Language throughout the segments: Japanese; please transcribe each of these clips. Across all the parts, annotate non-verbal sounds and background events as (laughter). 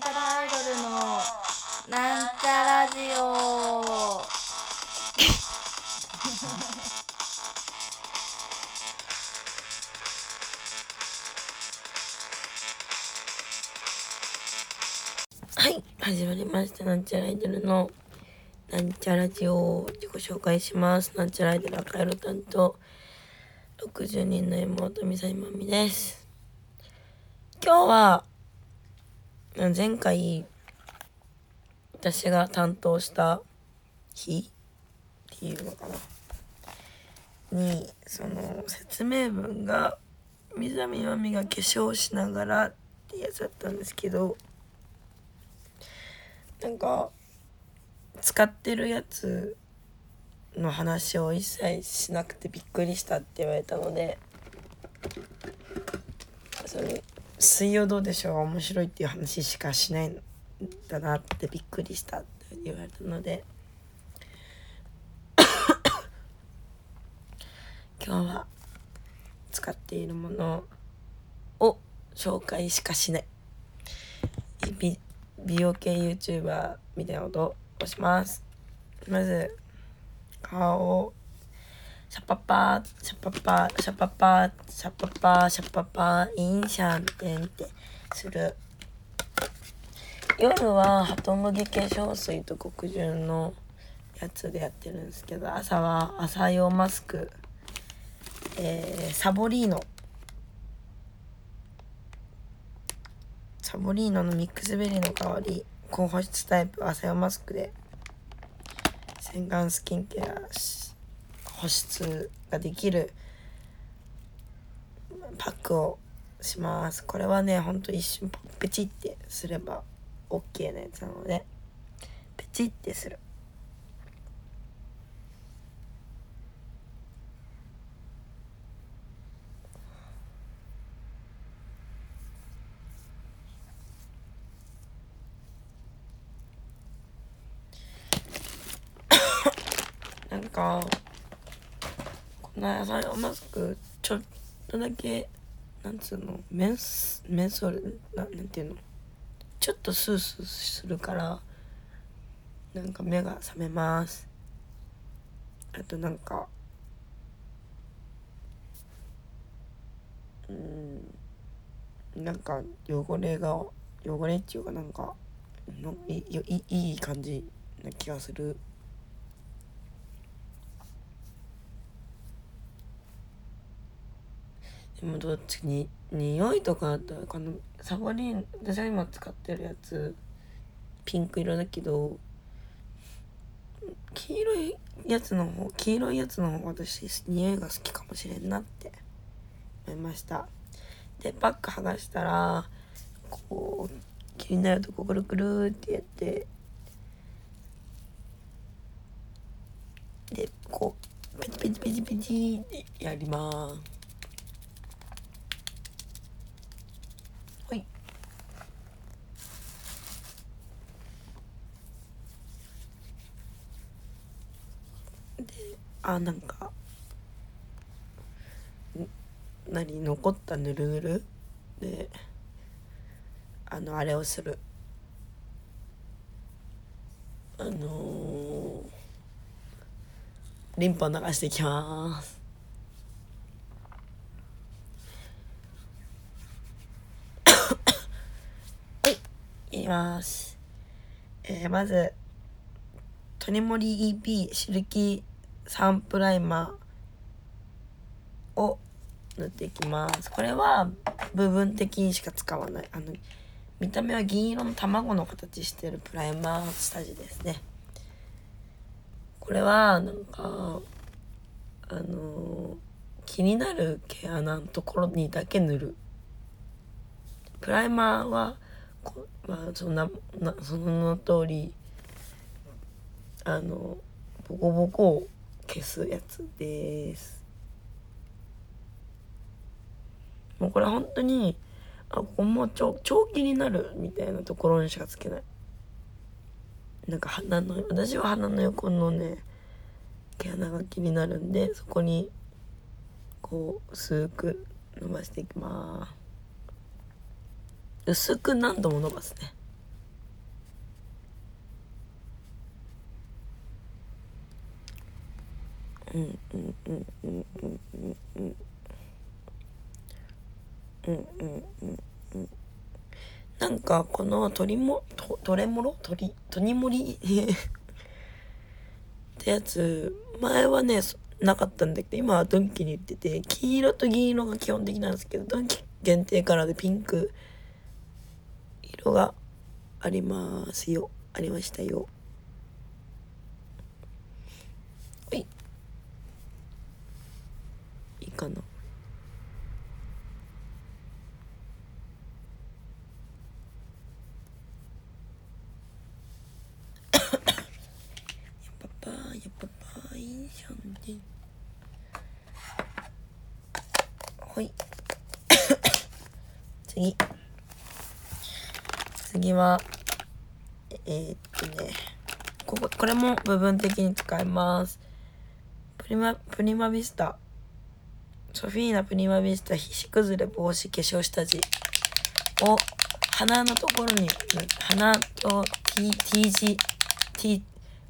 なんちゃらアイドルのなんちゃラジオ。はい始まりました。なんちゃらアイドルのなんちゃラジオ自己紹介します。なんちゃらアイドル赤色担当。60人の妹みさいまみです。今日は前回私が担当した日っていうのかな？にその説明文がみざみまみが化粧しながらってやつだったんですけどなんか使ってるやつの話を一切しなくてびっくりしたって言われたのでそれ「水曜どうでしょう」面白いっていう話しかしないんだなってびっくりしたって言われたので。(coughs) 今日は使っているものを紹介しかしない。美美容系 YouTuber みたいなことをします。まず顔シャパパーシャパパーシャパパーシャパパーシャパパーインシャンテンってする。夜はハトムギ化粧水と極潤のやつでやってるんですけど朝は朝用マスク。えー、サボリーノ。サボリーノのミックスベリーの香り高保湿タイプ朝用マスクで。洗顔スキンケアし保湿ができるパックをします。これはねほんと一瞬ペチってすれば OK なやつなのでペチってするなんかこの野菜マスクちょっとだけなんつうのメンスメンソールななんていうの？ちょっとスースーするからなんか目が覚めます。あとなんかうんなんか汚れが汚れっていうかなんかのいいいい感じな気がする。でもどっちに匂いとかだったらこのサボリン私が今使ってるやつ。ピンク色だけど黄色いやつの方黄色いやつの方が私匂いが好きかもしれんなって。思いました。でパック剥がしたらこう気になるとこくるくるってやって。でこうペチペチペチペチってやります。あなんか何残ったぬるぬる？であのあれをする。あのー、リンパを流していきます。(coughs) いいきます。えー、まず鳥森 EP シルキーサンプライマーを塗っていきます。これは部分的にしか使わない。あの見た目は銀色の卵の形してるプライマー下地ですね。これはなんかあの気になる毛穴のところにだけ塗る。プライマーはこまあそんななその通りあのボコボコを消すやつです。もうこれ本当にあここも長長期になるみたいなところにしかつけない。なんか鼻の私は鼻の横のね毛穴が気になるんでそこにこう薄く伸ばしていきます。薄く何度も伸ばすね。うんうんうんうんうんうんうんうんうんうんなんかこの鳥もとトレモロ鳥鳥森ってやつ前はねなかったんだけど今はドンキに売ってて黄色と銀色が基本的なんですけどドンキ限定カラーでピンク色がありますよありましたよはいいいかな。はい。次。次はえー、っとね。こここれも部分的に使います。プリマプリマビスタ。ソフィーナプリマビスタ皮脂崩れ防止化粧下地。を鼻のところに鼻と T, T 字 T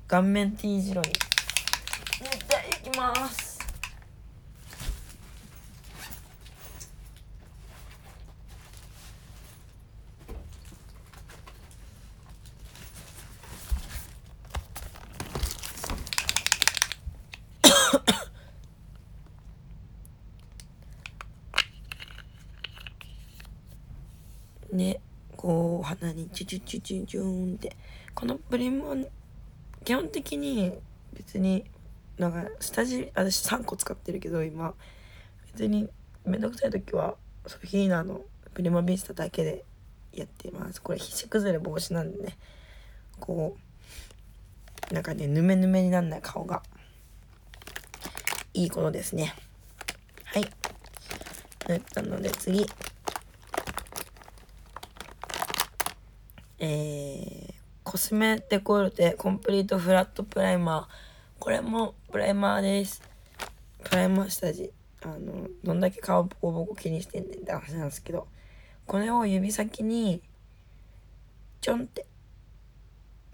顔面 T 字路に塗っていきますねこう鼻にチュチュチュチュチューンって。このプリモ基本的に別になんか下地私3個使ってるけど今。別にめんどくさい時はソフィーナのプリマビスタだけでやってます。これ皮脂崩れ防止なんでね。こうなんかねヌメヌメになんない顔が。いいことですね。はい。塗ったので次。えー、コスメデコルテコンプリートフラットプライマー。これもプライマーです。プライマー下地。あのどんだけ顔ボコボコ気にしてんねんって話なんですけど。これを指先にちょんって。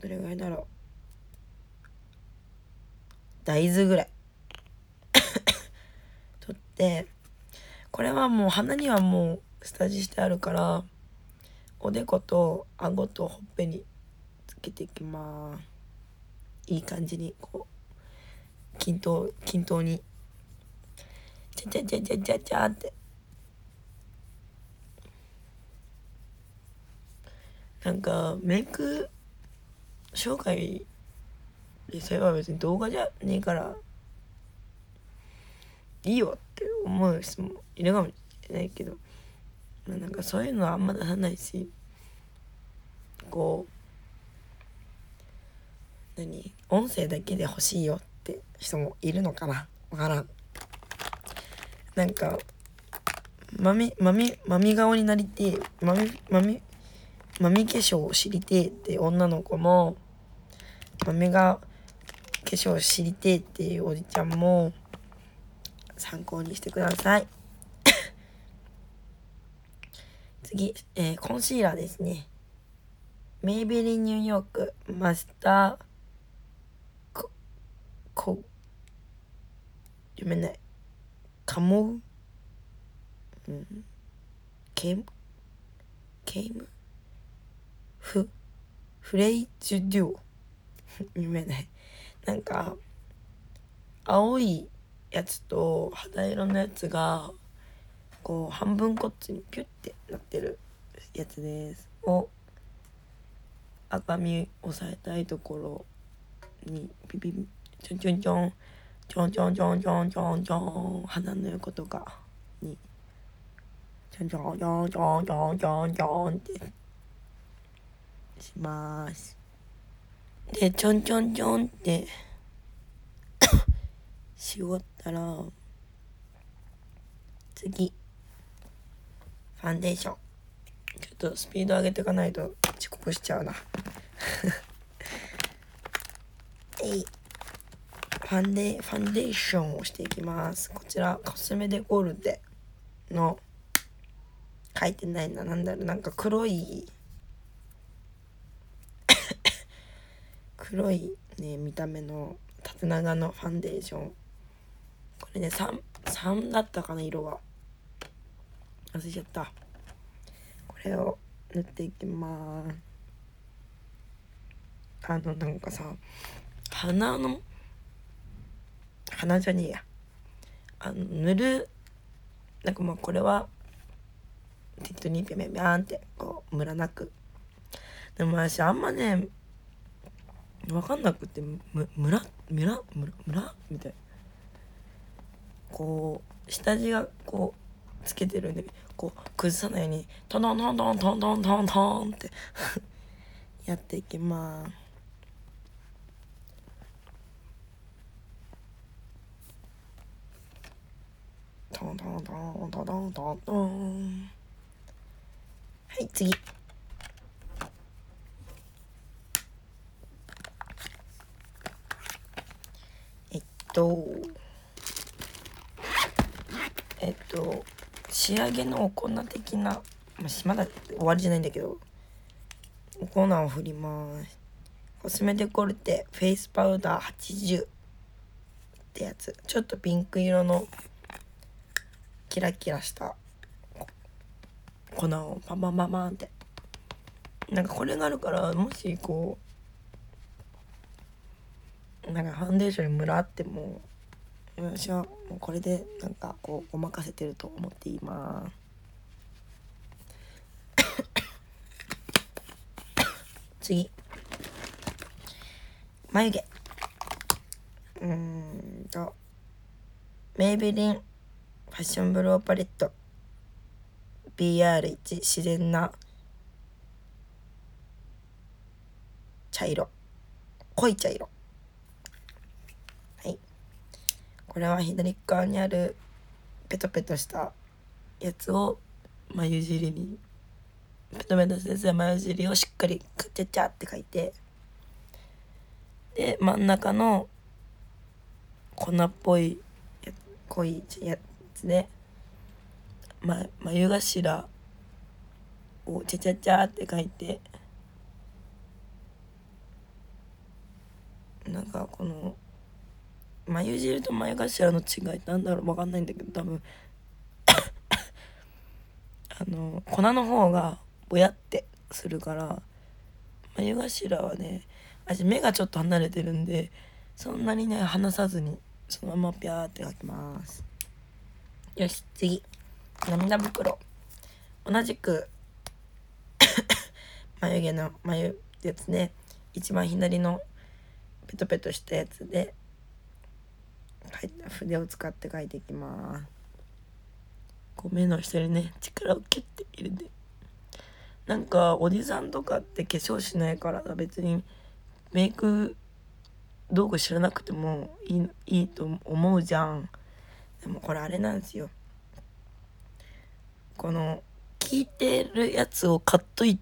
どれぐらいだろう。大豆ぐらい。(coughs) 取って。これはもう鼻にはもう下地してあるからおでこと顎とほっぺにつけていきます。いい感じにこう均等均等に。ちゃちゃちゃちゃちゃちゃって。なんかメイク紹介でそれは別に動画じゃねえからいいよって思う人もいるかもしれないけど。まあなんかそういうのはあんま出さないし。こう何？音声だけで欲しいよって人もいるのかな？わからん。なんかまみまみまみ顔になりてまみまみまみ化粧を知りてえって女の子もまみが化粧を知りてえっていうおじちゃんも参考にしてください。(coughs) 次、えー、コンシーラーですね。メイベリンニューヨークマスターコ、コ、読めない。カモウ？うん。ケム？ケイム？フ、フレイジュデュオ？(laughs) 読めない。なんか、青いやつと肌色のやつがこう半分こっちにピュッてなってるやつですを赤み押さえたいところにピピちょんちょんちょんちょんちょんちょんちょんちょんちょん鼻の横とかにちょんちょんちょんちょんちょんちょんちょんってしますでちょんちょんちょんってし終わったら次ファンデーションちょっとスピード上げていかないと遅刻しちゃうな。(laughs) えい。ファンデファンデーションをしていきます。こちらコスメデコルテの書いてないな。なんだろう。なんか黒い。(coughs) 黒いね見た目の縦長のファンデーション。これね 3, 3だったかな色は。忘れちゃった。これを塗っていきます。あのなんかさ鼻の鼻じゃねえや。あの塗るなんかまあこれは適当にピャピャピャンってこうムラなく。でも私あんまね分かんなくてムラムラムラムラみたいな。こう下地がこうつけてるんでこう崩さないようにトントントントントントントントンって (laughs) やっていきます。トントントントントントントン。はい次。えっと。えっと。仕上げのお粉的な、ま、だ終わりじゃないんだけどお粉を振ります。コスメデコルテフェイスパウダー80ってやつ。ちょっとピンク色のキラキラした粉をパンパンパンパンって。なんかこれがあるからもしこうなんかファンデーションにムラあっても私はもうこれでなんかこうごまかせてると思っています。(laughs) 次。眉毛。うーんと。メイベリンファッションブローパレット BR1 自然な。茶色。濃い茶色はいこれは左側にあるペトペトしたやつを眉尻にペトペトしたやつで眉尻をしっかりクチャチャって書いてで真ん中の粉っぽい濃いやつで、ま、眉頭をチャチャチャって書いてなんかこの眉尻と眉頭の違いなんだろう分かんないんだけど多分。あの粉の方がぼやってするから眉頭はね私目がちょっと離れてるんでそんなにね離さずにそのままピャーって描きます。よし次。涙袋。同じく (coughs) 眉毛の眉やつね。一番左のペトペトしたやつで書い筆を使って書いていきます。こう目の下にね。力をキュッて入れてなんかおじさんとかって化粧しないから別にメイク道具知らなくてもいいいいと思うじゃん。でもこれあれなんですよ。この聞いてるやつを買っとい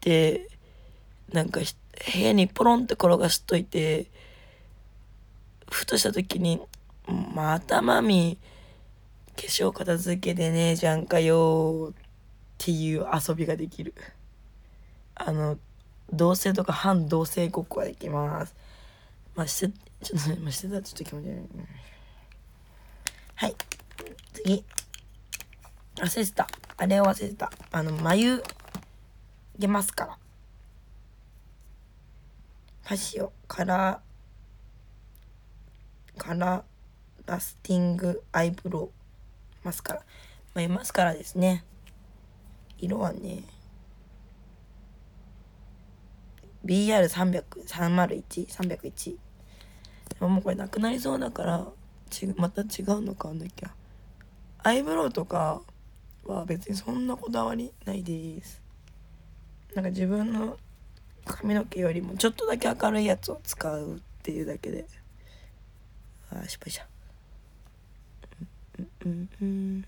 てなんか部屋にポロンって転がしといてふとした時に「またマミ化粧片付けてねえじゃんかよ」っていう遊びができる。あの同性とか反同性ごっこができます。まあしてちょっとね、まあ、してたらちょっと気持ち悪い。はい。次。忘れてた。あれを忘れてた。あの眉毛マスカラ。ファッシオカラーカラスティングアイブロウマスカラ眉マスカラですね。色はね BR300301 ももうこれなくなりそうだからちまた違うの買わなきゃ。アイブロウとかは別にそんなこだわりないです。なんか自分の髪の毛よりもちょっとだけ明るいやつを使うっていうだけで。あ失敗したうんうんうん。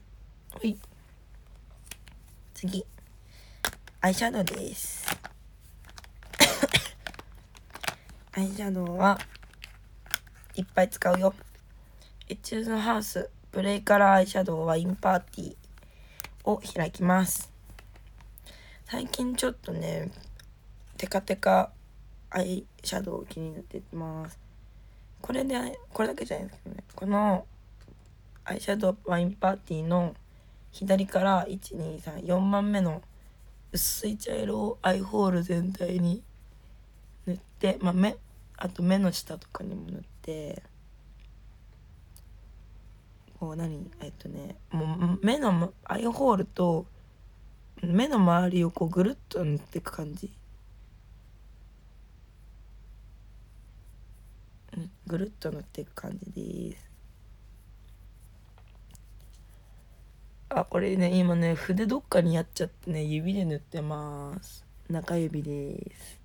ほい。次。アイシャドウです。(coughs) アイシャドウはいっぱい使うよ。エチュードハウスプレイカラーアイシャドウワインパーティーを開きます。最近ちょっとねテカテカアイシャドウ気になってます。これでこれだけじゃないですけどね。このアイシャドウワインパーティーの左から1234番目の薄い茶色をアイホール全体に塗って、まあ、目あと目の下とかにも塗ってこう何？えっとねもう目のアイホールと目の周りをこうぐるっと塗っていく感じぬぐるっと塗っていく感じです。あこれね今ね筆どっかにやっちゃってね指で塗ってます。中指です。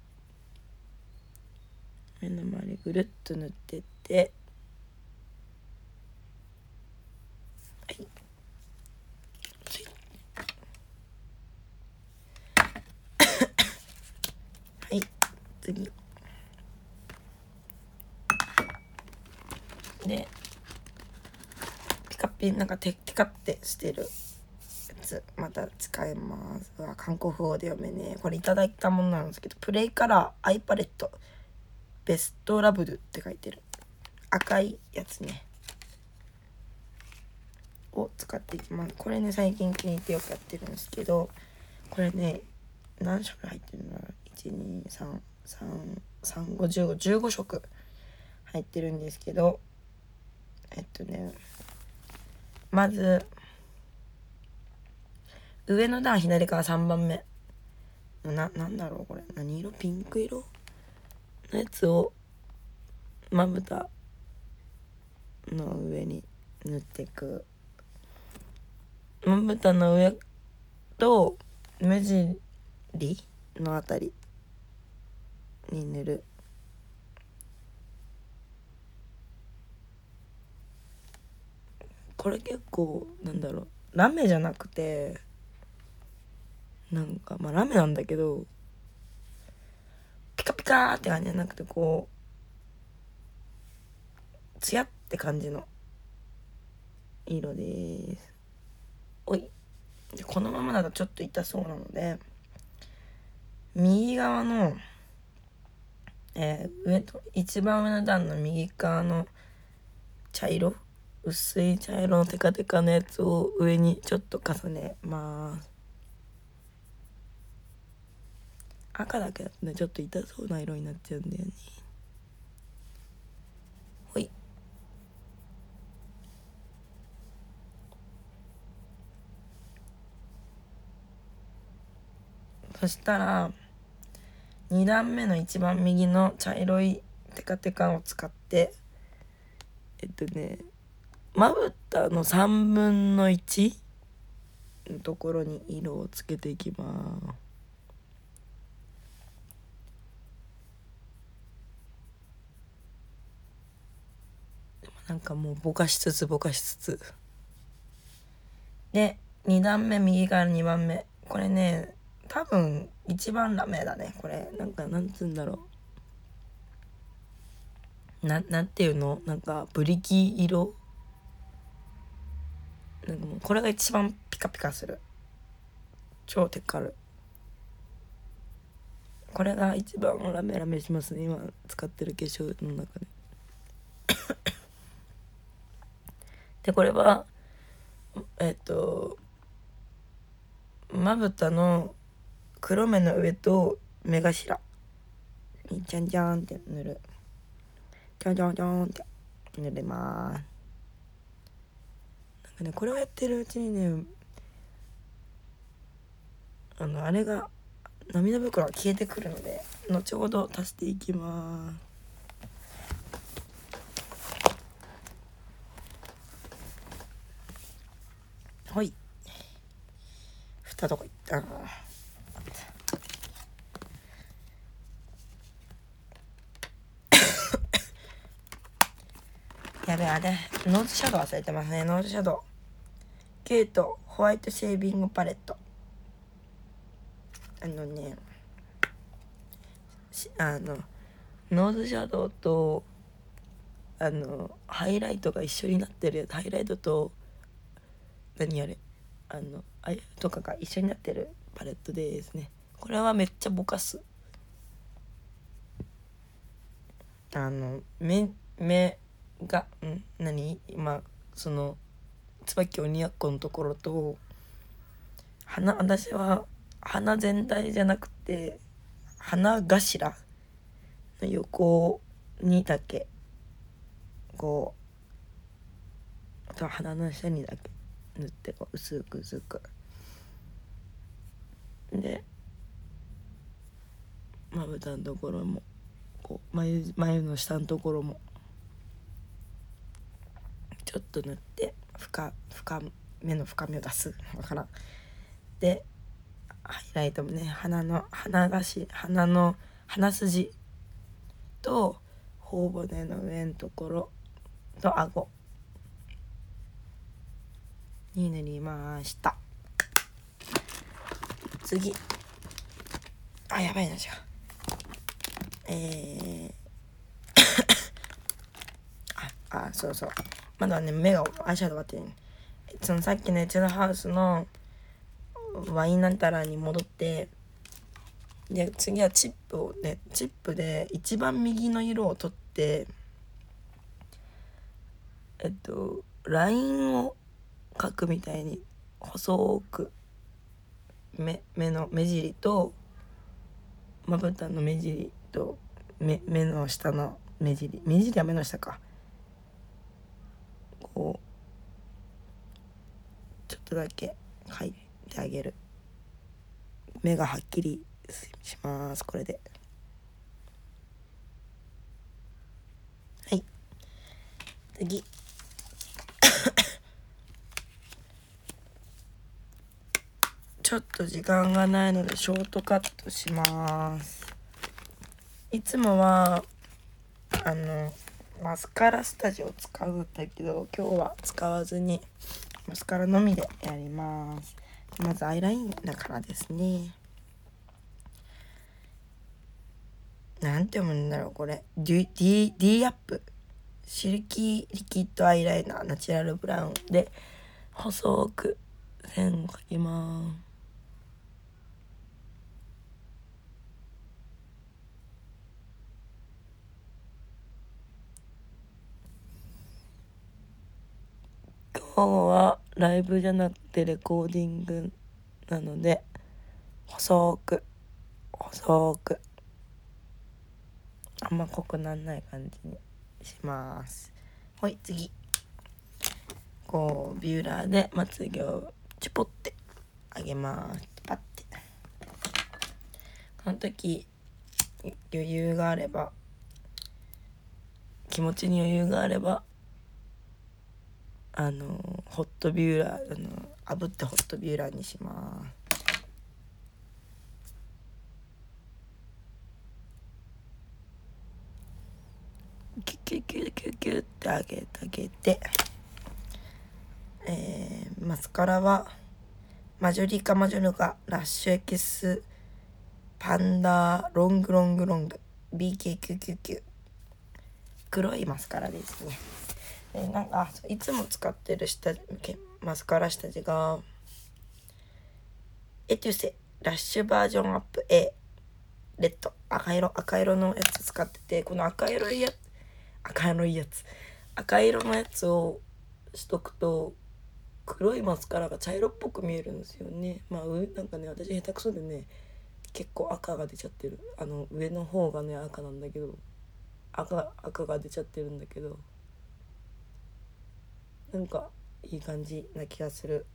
目の周りぐるっと塗ってって。はい。つい。(coughs) はい。次。でピカピなんかテテカってしてるやつまた使います。わ韓国語で読めねこれいただいたものなんですけどプレイカラーアイパレットベストラブルって書いてる。赤いやつね。を使っていきます。これね最近気に入ってよくやってるんですけどこれね何色入ってるの？1233515色入ってるんですけどえっとねまず上の段左から3番目。ななんだろうこれ。何色？ピンク色？のやつをまぶたの上に塗っていく。まぶたの上と目尻のあたりに塗る。これ結構なんだろう。ラメじゃなくてなんかまあラメなんだけどピカピカーって感じじゃなくてこうツヤって感じの色です。おい。でこのままだとちょっと痛そうなので右側の、えー上と一番上の段の右側の茶色薄い茶色のテカテカのやつを上にちょっと重ね。ます赤だけだとねちょっと痛そうな色になっちゃうんだよね。ほい。そしたら2段目の一番右の茶色いテカテカを使ってえっとねまぶたの3分の1のところに色をつけていきます。なんかもうぼかしつつぼかしつつ。で2段目右から2番目。これね多分一番ラメだね。これなんかなんつうんだろう。ななんていうの？なんかブリキ色なんかもうこれが一番ピカピカする。超テカる。これが一番ラメラメしますね。今使ってる化粧の中で。でこれはえっとまぶたの黒目の上と目頭。にじゃんじゃんって塗る。じゃんじゃんじゃんって塗れます。かねこれをやってるうちにねあのあれが涙袋が消えてくるので後ほど足していきます。はい。蓋どこ行ったな。やべあれノーズシャドウ忘れてますね。ノーズシャドウ。ケイトホワイトシェービングパレット。あのねあのノーズシャドウとあのハイライトが一緒になってるやつハイライトと何あれあのあれとかが一緒になってるパレットですね。これはめっちゃぼかす。あの目目がん？何？今その椿鬼奴のところと鼻私は鼻全体じゃなくて鼻頭の横にだけこうあとは鼻の下にだけ塗ってこう薄く薄く。でまぶたのところもこう眉眉の下のところもちょっと塗って深深目の深みを出す。(laughs) わからん。でハイライトもね鼻の鼻がし鼻の鼻筋と頬骨の上のところと顎。に塗りました。次。あやばいな違うえー。(coughs) ああそうそう。まだね目がアイシャドウ終わってるそのさっきのエチュードハウスのワインなんたらに戻ってで次はチップをねチップで一番右の色を取ってえっとラインを描くみたいに細く目目の目尻とまぶたの目尻と目目の下の目尻。目尻は目の下か。こうちょっとだけ描いてあげる。目がはっきりします。これで。はい。次。(coughs) ちょっと時間がないのでショートカットします。いつもはあのマスカラスタジオ使うんだけど今日は使わずにマスカラのみでやります。まずアイラインだからですね。なんて読むんだろうこれ。D, D, D アップ。シルキーリキッドアイライナーナチュラルブラウンで細く線を描きます。はライブじゃなくてレコーディングなので細く細く。あんま濃くなんない感じにします。ほい次。こうビューラーでまつげをチュポってあげます。パッて。この時余裕があれば気持ちに余裕があればあのホットビューラーあの炙ってホットビューラーにします。キュキュキュキュキュってあげてあげて。えー、マスカラはマジョリカマジョルカラッシュエキスパンダロングロングロング。BK999 黒いマスカラですね。でなんかいつも使ってる下マスカラ下地がエテュセラッシュバージョンアップ A レッド赤色赤色のやつ使っててこの赤色いや赤色いやつ赤色のやつをしとくと黒いマスカラが茶色っぽく見えるんですよね。まあなんかね私下手くそでね結構赤が出ちゃってる。あの上の方がね赤なんだけど赤赤が出ちゃってるんだけどなんかいい感じな気がする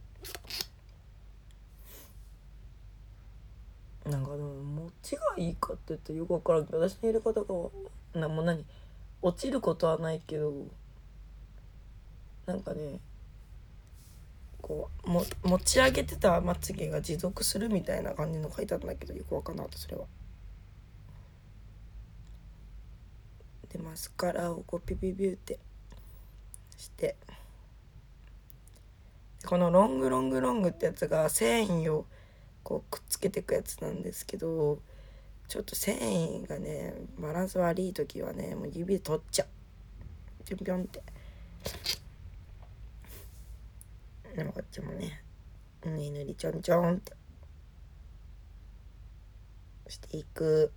なんかでも持ちがいいかって言ってよく分からんけど私の入れ方がなもう何？落ちることはないけどなんかねこうも持ち上げてたまつげが持続するみたいな感じの書いてあったんだけどよくわからんなかったそれは。でマスカラをこうピピピュってしてこのロングロングロングってやつが繊維をこうくっつけていくやつなんですけどちょっと繊維がねバランス悪い時はねもう指で取っちゃう。ピョンピョンって。でもこっちもねぬりぬりちょんちょんって。していく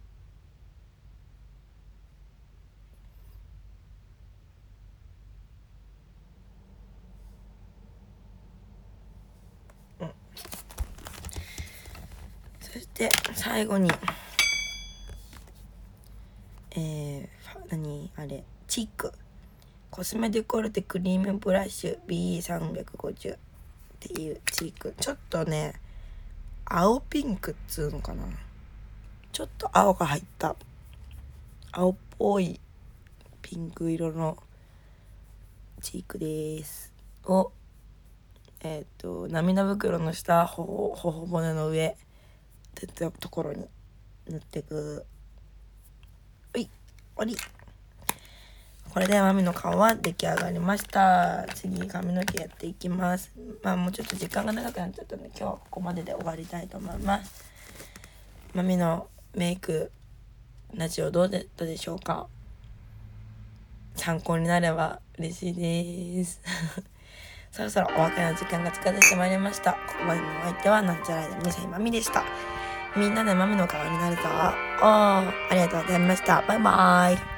そして最後に。えー、何？あれチーク。コスメデコルテクリームブラッシュ B350 っていうチーク。ちょっとね青ピンクっつうのかな。ちょっと青が入った。青っぽいピンク色のチークです。をえっ、と涙袋の下ほほほ骨の上。ってたところに塗っていく。はい終わり。これでマミの顔は出来上がりました。次髪の毛やっていきます。まあもうちょっと時間が長くなっちゃったので今日はここまでで終わりたいと思います。マミのメイクラジオどうだったでしょうか。参考になれば嬉しいです。(laughs) そろそろお別れの時間が近づいてまいりました。ここまでのお相手はなんちゃらで2歳まみでした。みんなでマミの顔になるぞ。おーありがとうございました。バイバーイ。